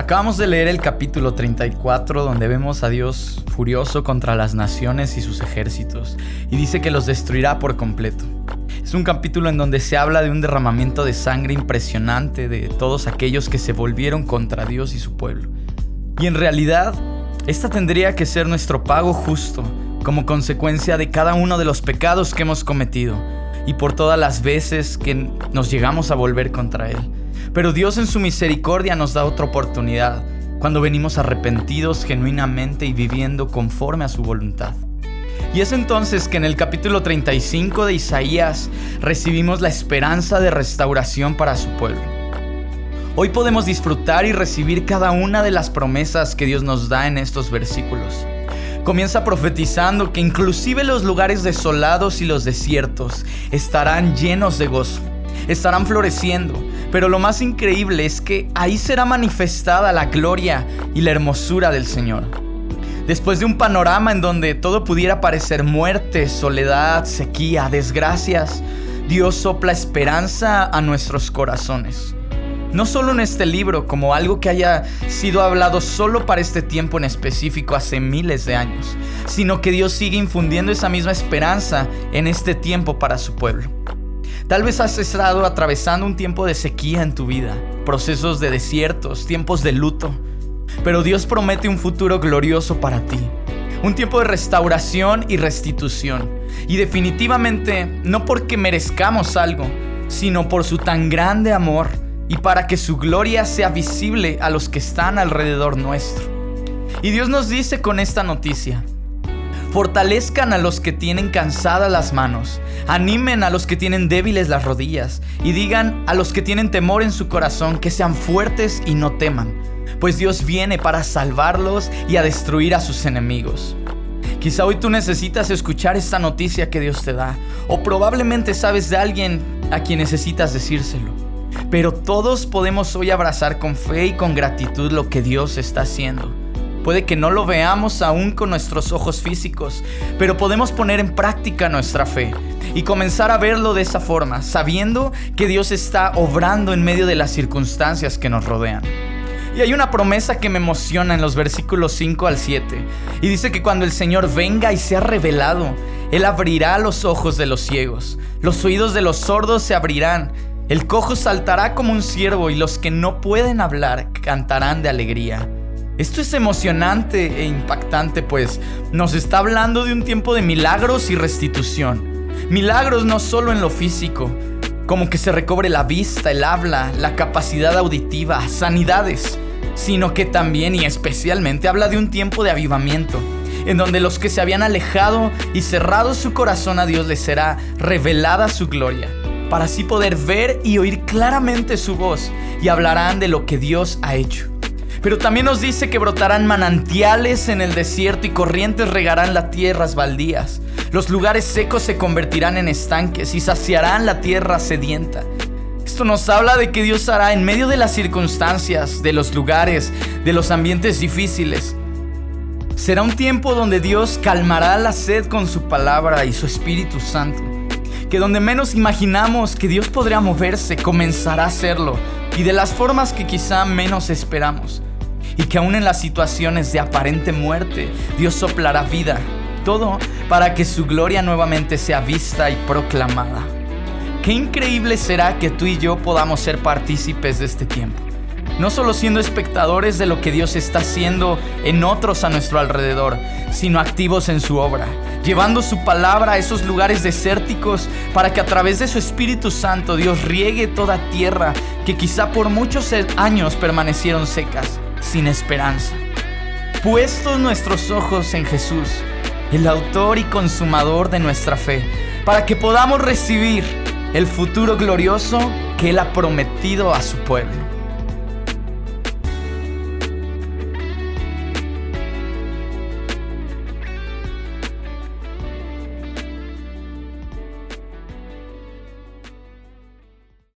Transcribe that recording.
Acabamos de leer el capítulo 34 donde vemos a Dios furioso contra las naciones y sus ejércitos y dice que los destruirá por completo. Es un capítulo en donde se habla de un derramamiento de sangre impresionante de todos aquellos que se volvieron contra Dios y su pueblo. Y en realidad, esta tendría que ser nuestro pago justo como consecuencia de cada uno de los pecados que hemos cometido y por todas las veces que nos llegamos a volver contra Él. Pero Dios en su misericordia nos da otra oportunidad cuando venimos arrepentidos genuinamente y viviendo conforme a su voluntad. Y es entonces que en el capítulo 35 de Isaías recibimos la esperanza de restauración para su pueblo. Hoy podemos disfrutar y recibir cada una de las promesas que Dios nos da en estos versículos. Comienza profetizando que inclusive los lugares desolados y los desiertos estarán llenos de gozo, estarán floreciendo, pero lo más increíble es que ahí será manifestada la gloria y la hermosura del Señor. Después de un panorama en donde todo pudiera parecer muerte, soledad, sequía, desgracias, Dios sopla esperanza a nuestros corazones. No solo en este libro, como algo que haya sido hablado solo para este tiempo en específico hace miles de años, sino que Dios sigue infundiendo esa misma esperanza en este tiempo para su pueblo. Tal vez has estado atravesando un tiempo de sequía en tu vida, procesos de desiertos, tiempos de luto, pero Dios promete un futuro glorioso para ti. Un tiempo de restauración y restitución. Y definitivamente no porque merezcamos algo, sino por su tan grande amor y para que su gloria sea visible a los que están alrededor nuestro. Y Dios nos dice con esta noticia, Fortalezcan a los que tienen cansadas las manos, animen a los que tienen débiles las rodillas y digan a los que tienen temor en su corazón que sean fuertes y no teman, pues Dios viene para salvarlos y a destruir a sus enemigos. Quizá hoy tú necesitas escuchar esta noticia que Dios te da, o probablemente sabes de alguien a quien necesitas decírselo. Pero todos podemos hoy abrazar con fe y con gratitud lo que Dios está haciendo. Puede que no lo veamos aún con nuestros ojos físicos, pero podemos poner en práctica nuestra fe y comenzar a verlo de esa forma, sabiendo que Dios está obrando en medio de las circunstancias que nos rodean. Y hay una promesa que me emociona en los versículos 5 al 7. Y dice que cuando el Señor venga y sea revelado, Él abrirá los ojos de los ciegos, los oídos de los sordos se abrirán, el cojo saltará como un ciervo y los que no pueden hablar cantarán de alegría. Esto es emocionante e impactante, pues nos está hablando de un tiempo de milagros y restitución. Milagros no solo en lo físico, como que se recobre la vista, el habla, la capacidad auditiva, sanidades, sino que también y especialmente habla de un tiempo de avivamiento, en donde los que se habían alejado y cerrado su corazón a Dios les será revelada su gloria, para así poder ver y oír claramente su voz y hablarán de lo que Dios ha hecho. Pero también nos dice que brotarán manantiales en el desierto y corrientes regarán las tierras baldías. Los lugares secos se convertirán en estanques y saciarán la tierra sedienta. Esto nos habla de que Dios hará en medio de las circunstancias, de los lugares, de los ambientes difíciles. Será un tiempo donde Dios calmará la sed con su palabra y su Espíritu Santo. Que donde menos imaginamos que Dios podría moverse, comenzará a hacerlo. Y de las formas que quizá menos esperamos y que aún en las situaciones de aparente muerte, Dios soplará vida. Todo para que su gloria nuevamente sea vista y proclamada. Qué increíble será que tú y yo podamos ser partícipes de este tiempo. No solo siendo espectadores de lo que Dios está haciendo en otros a nuestro alrededor, sino activos en su obra, llevando su palabra a esos lugares desérticos para que a través de su Espíritu Santo Dios riegue toda tierra que quizá por muchos años permanecieron secas sin esperanza. Puestos nuestros ojos en Jesús, el autor y consumador de nuestra fe, para que podamos recibir el futuro glorioso que Él ha prometido a su pueblo.